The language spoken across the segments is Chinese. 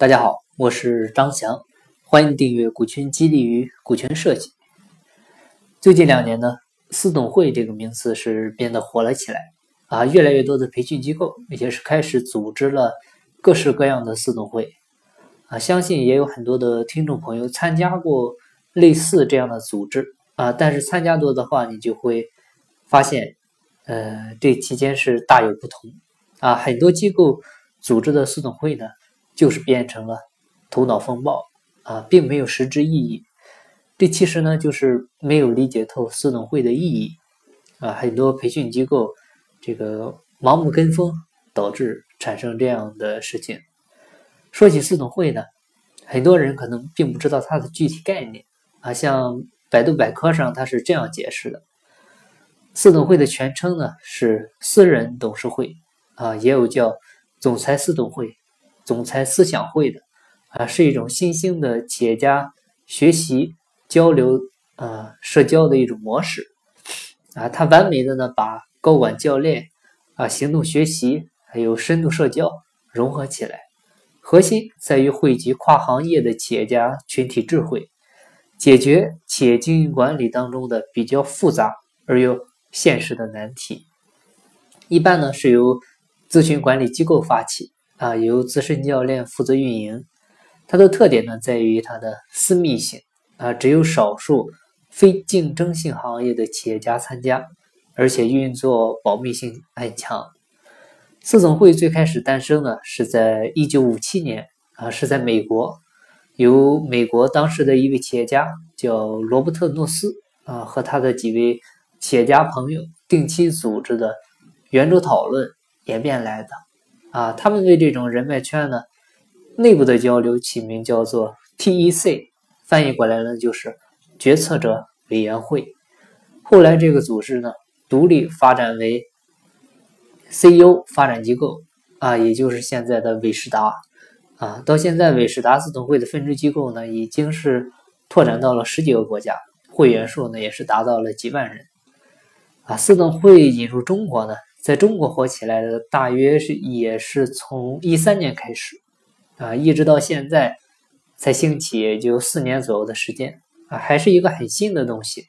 大家好，我是张翔，欢迎订阅股权激励与股权设计。最近两年呢，私董会这个名词是变得火了起来啊，越来越多的培训机构也是开始组织了各式各样的私董会啊，相信也有很多的听众朋友参加过类似这样的组织啊，但是参加多的话，你就会发现，呃，这期间是大有不同啊，很多机构组织的私董会呢。就是变成了头脑风暴啊，并没有实质意义。这其实呢，就是没有理解透私董会的意义啊。很多培训机构这个盲目跟风，导致产生这样的事情。说起私董会呢，很多人可能并不知道它的具体概念啊。像百度百科上它是这样解释的：四董会的全称呢是私人董事会啊，也有叫总裁四董会。总裁思想会的啊，是一种新兴的企业家学习交流啊社交的一种模式啊，它完美的呢把高管教练啊行动学习还有深度社交融合起来，核心在于汇集跨行业的企业家群体智慧，解决企业经营管理当中的比较复杂而又现实的难题。一般呢是由咨询管理机构发起。啊，由资深教练负责运营，它的特点呢在于它的私密性啊，只有少数非竞争性行业的企业家参加，而且运作保密性很强。四总会最开始诞生呢是在一九五七年啊，是在美国，由美国当时的一位企业家叫罗伯特诺斯啊和他的几位企业家朋友定期组织的圆桌讨论演变来的。啊，他们对这种人脉圈呢内部的交流起名叫做 TEC，翻译过来呢就是决策者委员会。后来这个组织呢独立发展为 CEO 发展机构啊，也就是现在的伟世达啊。到现在伟世达自董会的分支机构呢已经是拓展到了十几个国家，会员数呢也是达到了几万人。啊，四董会引入中国呢。在中国火起来的大约是也是从一三年开始，啊，一直到现在才兴起，也就四年左右的时间，啊，还是一个很新的东西，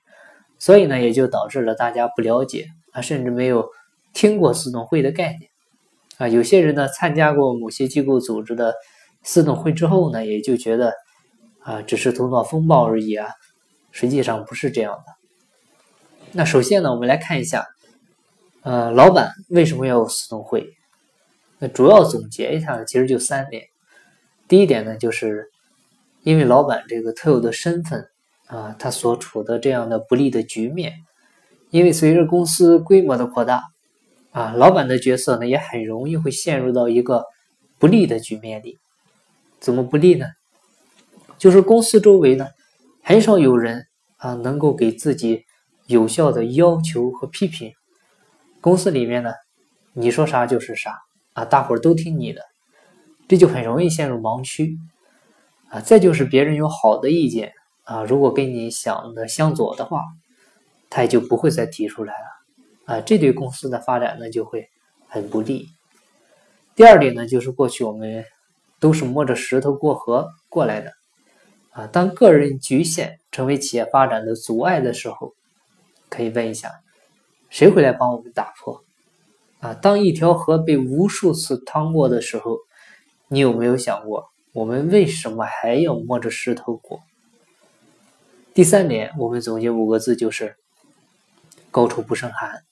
所以呢，也就导致了大家不了解，啊，甚至没有听过私董会的概念，啊，有些人呢参加过某些机构组织的私董会之后呢，也就觉得，啊，只是头脑风暴而已啊，实际上不是这样的。那首先呢，我们来看一下。呃，老板为什么要有私董会？那主要总结一下呢，其实就三点。第一点呢，就是因为老板这个特有的身份啊，他所处的这样的不利的局面。因为随着公司规模的扩大啊，老板的角色呢也很容易会陷入到一个不利的局面里。怎么不利呢？就是公司周围呢很少有人啊能够给自己有效的要求和批评。公司里面呢，你说啥就是啥啊，大伙儿都听你的，这就很容易陷入盲区啊。再就是别人有好的意见啊，如果跟你想的相左的话，他也就不会再提出来了啊，这对公司的发展呢就会很不利。第二点呢，就是过去我们都是摸着石头过河过来的啊，当个人局限成为企业发展的阻碍的时候，可以问一下。谁会来帮我们打破？啊，当一条河被无数次趟过的时候，你有没有想过，我们为什么还要摸着石头过？第三点，我们总结五个字，就是高处不胜寒。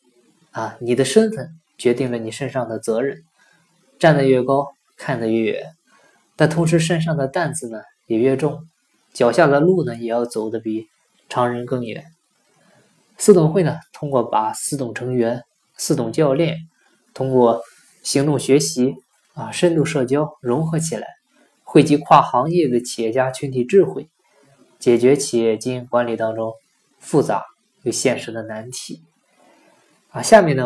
啊，你的身份决定了你身上的责任，站得越高，看得越远，但同时身上的担子呢也越重，脚下的路呢也要走得比常人更远。四董会呢，通过把四董成员、四董教练，通过行动学习啊、深度社交融合起来，汇集跨行业的企业家群体智慧，解决企业经营管理当中复杂又现实的难题。啊，下面呢，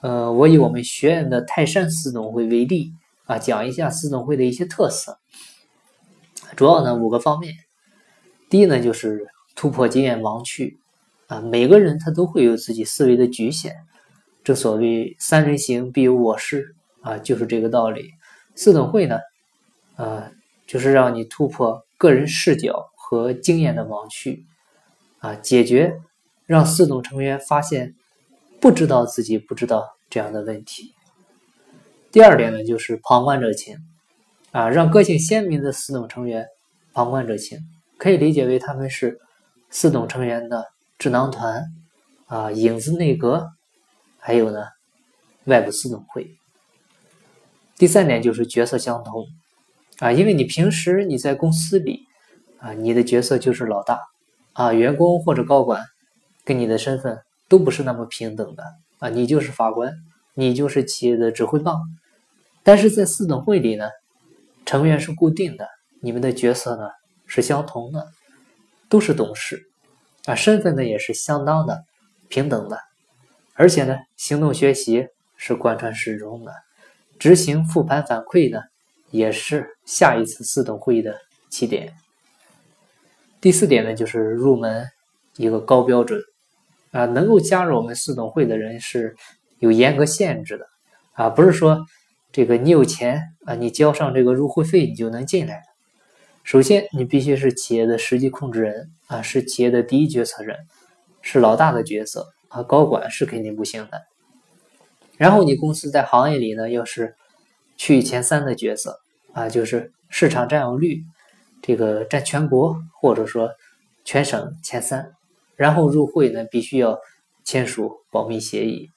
呃，我以我们学院的泰山四董会为例啊，讲一下四董会的一些特色。主要呢五个方面，第一呢就是突破经验盲区。啊，每个人他都会有自己思维的局限，正所谓三人行必有我师啊，就是这个道理。四董会呢，啊，就是让你突破个人视角和经验的盲区，啊，解决让四董成员发现不知道自己不知道这样的问题。第二点呢，就是旁观者清，啊，让个性鲜明的四董成员旁观者清，可以理解为他们是四董成员的智囊团，啊，影子内阁，还有呢，外部四董会。第三点就是角色相同，啊，因为你平时你在公司里，啊，你的角色就是老大，啊，员工或者高管跟你的身份都不是那么平等的，啊，你就是法官，你就是企业的指挥棒，但是在四董会里呢，成员是固定的，你们的角色呢是相同的，都是董事，啊，身份呢也是相当的平等的，而且呢，行动学习是贯穿始终的。执行复盘反馈呢，也是下一次四等会议的起点。第四点呢，就是入门一个高标准啊，能够加入我们四董会的人是有严格限制的啊，不是说这个你有钱啊，你交上这个入会费你就能进来首先，你必须是企业的实际控制人啊，是企业的第一决策人，是老大的角色啊，高管是肯定不行的。然后你公司在行业里呢，要是区域前三的角色啊，就是市场占有率这个占全国或者说全省前三。然后入会呢，必须要签署保密协议。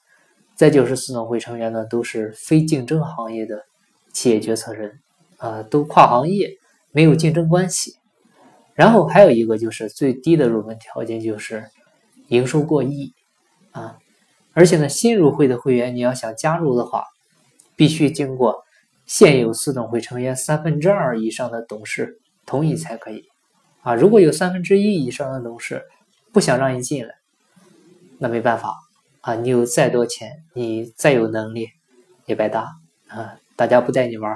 再就是四董会成员呢，都是非竞争行业的企业决策人啊，都跨行业，没有竞争关系。然后还有一个就是最低的入门条件就是营收过亿啊。而且呢，新入会的会员，你要想加入的话，必须经过现有四董会成员三分之二以上的董事同意才可以。啊，如果有三分之一以上的董事不想让你进来，那没办法啊，你有再多钱，你再有能力也白搭啊，大家不带你玩。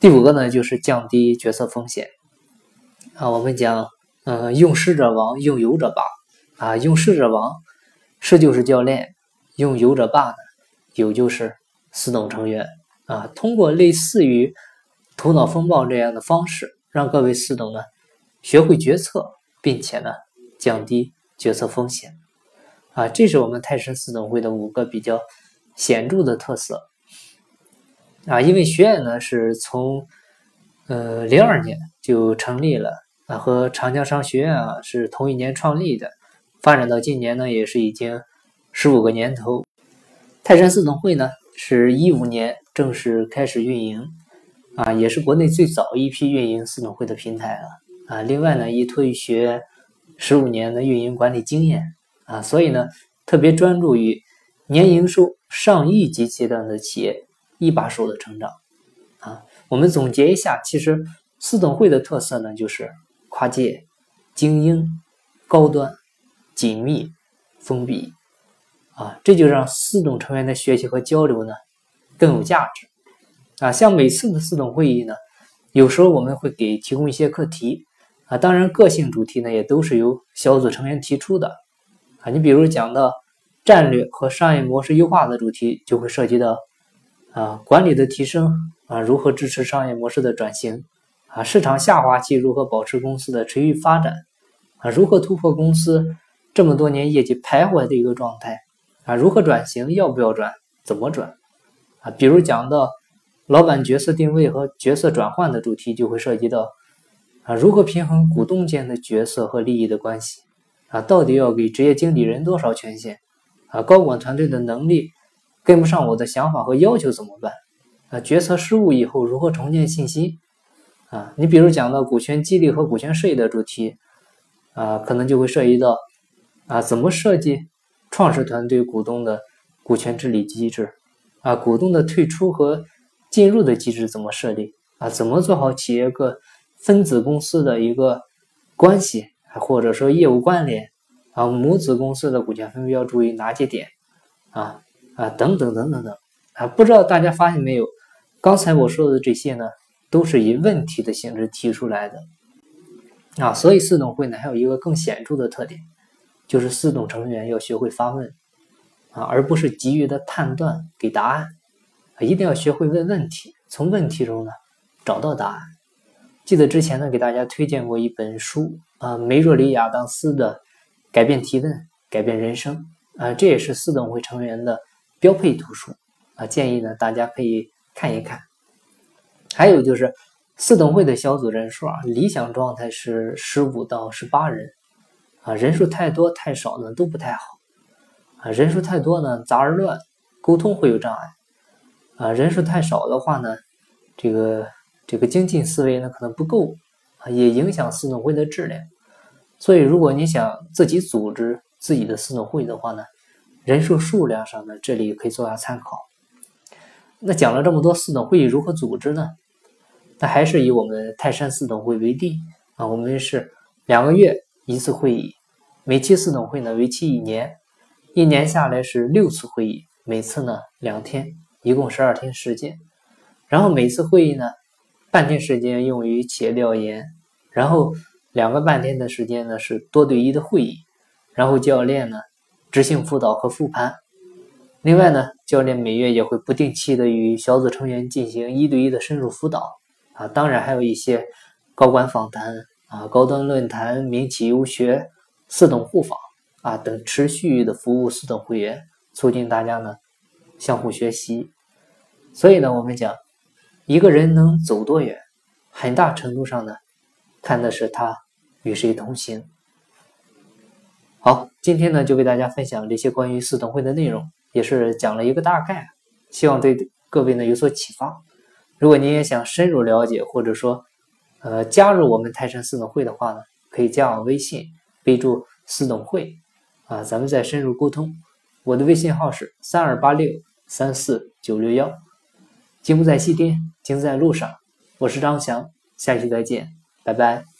第五个呢，就是降低决策风险啊，我们讲，嗯，用师者亡，用友者霸啊，用师者亡。师就是教练，用友者霸呢，友就是四等成员啊。通过类似于头脑风暴这样的方式，让各位四等呢学会决策，并且呢降低决策风险啊。这是我们泰山四董会的五个比较显著的特色啊。因为学院呢是从呃零二年就成立了啊，和长江商学院啊是同一年创立的。发展到今年呢，也是已经十五个年头。泰山四董会呢，是一五年正式开始运营，啊，也是国内最早一批运营四董会的平台了，啊。另外呢，依托于学院十五年的运营管理经验，啊，所以呢，特别专注于年营收上亿级阶段的企业一把手的成长，啊。我们总结一下，其实四董会的特色呢，就是跨界、精英、高端。紧密、封闭，啊，这就让四董成员的学习和交流呢更有价值，啊，像每次的四董会议呢，有时候我们会给提供一些课题，啊，当然个性主题呢也都是由小组成员提出的，啊，你比如讲到战略和商业模式优化的主题，就会涉及到啊管理的提升，啊如何支持商业模式的转型，啊市场下滑期如何保持公司的持续发展，啊如何突破公司。这么多年业绩徘徊的一个状态啊，如何转型？要不要转？怎么转？啊，比如讲到老板角色定位和角色转换的主题，就会涉及到啊，如何平衡股东间的角色和利益的关系啊？到底要给职业经理人多少权限啊？高管团队的能力跟不上我的想法和要求怎么办？啊，决策失误以后如何重建信心？啊，你比如讲到股权激励和股权设计的主题啊，可能就会涉及到。啊，怎么设计创始团队股东的股权治理机制？啊，股东的退出和进入的机制怎么设立？啊，怎么做好企业个分子公司的一个关系，或者说业务关联？啊，母子公司的股权分配要注意哪些点？啊啊，等等等等等。啊，不知道大家发现没有？刚才我说的这些呢，都是以问题的形式提出来的。啊，所以四董会呢，还有一个更显著的特点。就是四董成员要学会发问啊，而不是急于的判断给答案啊，一定要学会问问题，从问题中呢找到答案。记得之前呢，给大家推荐过一本书啊，梅若里亚当斯的《改变提问，改变人生》啊，这也是四董会成员的标配图书啊，建议呢大家可以看一看。还有就是四董会的小组人数啊，理想状态是十五到十八人啊，人数太多太少呢都不太好啊，人数太多呢杂而乱，沟通会有障碍啊，人数太少的话呢，这个。这个精进思维呢可能不够啊，也影响四总会的质量。所以，如果你想自己组织自己的四总会的话呢，人数数量上呢，这里可以做下参考。那讲了这么多四等会议如何组织呢？那还是以我们泰山四等会为例啊，我们是两个月一次会议，每期四等会呢为期一年，一年下来是六次会议，每次呢两天，一共十二天时间。然后每次会议呢。半天时间用于企业调研，然后两个半天的时间呢是多对一的会议，然后教练呢执行辅导和复盘。另外呢，教练每月也会不定期的与小组成员进行一对一的深入辅导啊，当然还有一些高管访谈啊、高端论坛、民企游学、四等互访啊等持续的服务四等会员，促进大家呢相互学习。所以呢，我们讲。一个人能走多远，很大程度上呢，看的是他与谁同行。好，今天呢就为大家分享这些关于四董会的内容，也是讲了一个大概，希望对各位呢有所启发。如果您也想深入了解，或者说呃加入我们泰山四董会的话呢，可以加我微信，备注四董会啊，咱们再深入沟通。我的微信号是三二八六三四九六幺。金不在西天，金在路上。我是张翔，下期再见，拜拜。